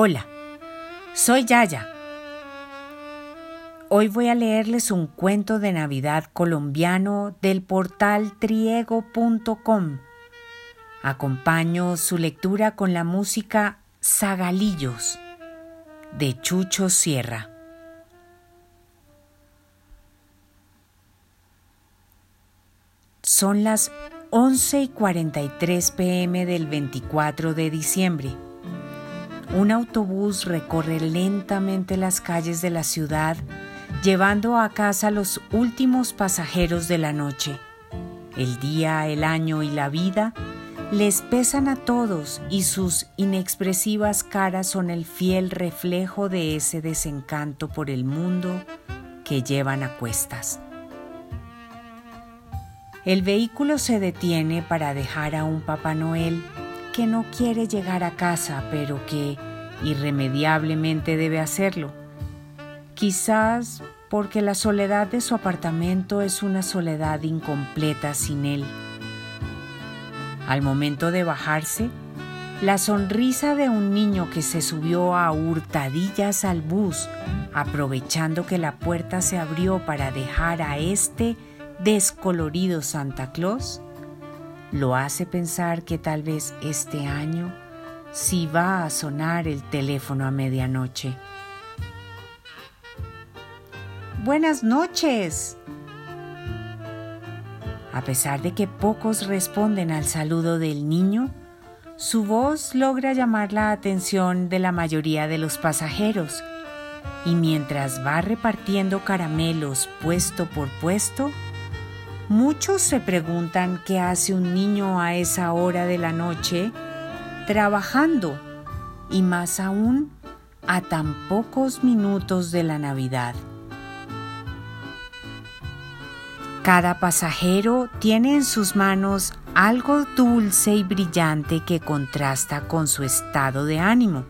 Hola, soy Yaya. Hoy voy a leerles un cuento de Navidad colombiano del portal triego.com. Acompaño su lectura con la música Zagalillos de Chucho Sierra. Son las 11 y 43 pm del 24 de diciembre. Un autobús recorre lentamente las calles de la ciudad llevando a casa los últimos pasajeros de la noche. El día, el año y la vida les pesan a todos y sus inexpresivas caras son el fiel reflejo de ese desencanto por el mundo que llevan a cuestas. El vehículo se detiene para dejar a un Papá Noel que no quiere llegar a casa, pero que irremediablemente debe hacerlo. Quizás porque la soledad de su apartamento es una soledad incompleta sin él. Al momento de bajarse, la sonrisa de un niño que se subió a hurtadillas al bus, aprovechando que la puerta se abrió para dejar a este descolorido Santa Claus lo hace pensar que tal vez este año sí va a sonar el teléfono a medianoche. Buenas noches. A pesar de que pocos responden al saludo del niño, su voz logra llamar la atención de la mayoría de los pasajeros y mientras va repartiendo caramelos puesto por puesto, Muchos se preguntan qué hace un niño a esa hora de la noche trabajando y más aún a tan pocos minutos de la Navidad. Cada pasajero tiene en sus manos algo dulce y brillante que contrasta con su estado de ánimo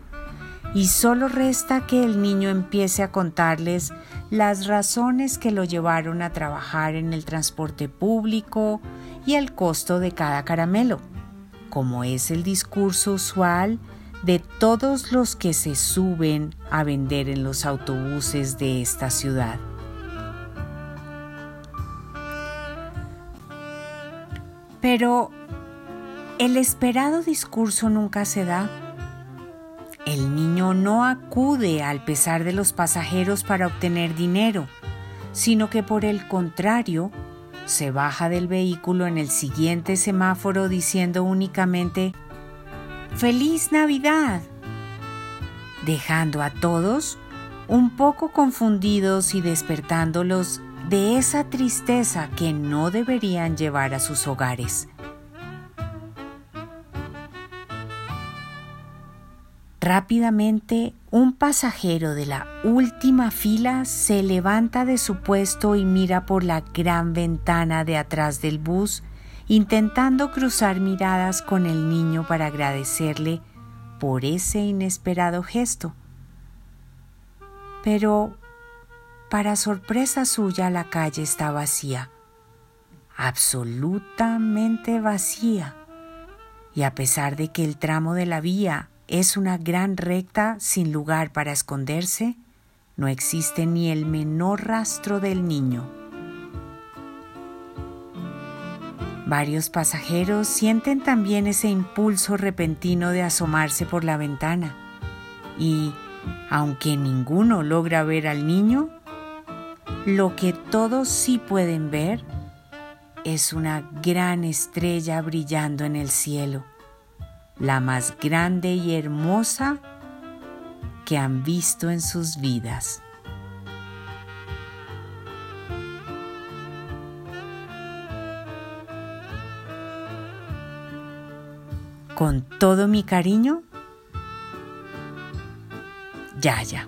y solo resta que el niño empiece a contarles las razones que lo llevaron a trabajar en el transporte público y el costo de cada caramelo, como es el discurso usual de todos los que se suben a vender en los autobuses de esta ciudad. Pero el esperado discurso nunca se da el niño no acude al pesar de los pasajeros para obtener dinero, sino que por el contrario, se baja del vehículo en el siguiente semáforo diciendo únicamente ¡Feliz Navidad! dejando a todos un poco confundidos y despertándolos de esa tristeza que no deberían llevar a sus hogares. Rápidamente, un pasajero de la última fila se levanta de su puesto y mira por la gran ventana de atrás del bus, intentando cruzar miradas con el niño para agradecerle por ese inesperado gesto. Pero, para sorpresa suya, la calle está vacía, absolutamente vacía, y a pesar de que el tramo de la vía es una gran recta sin lugar para esconderse, no existe ni el menor rastro del niño. Varios pasajeros sienten también ese impulso repentino de asomarse por la ventana y, aunque ninguno logra ver al niño, lo que todos sí pueden ver es una gran estrella brillando en el cielo la más grande y hermosa que han visto en sus vidas. Con todo mi cariño, Yaya.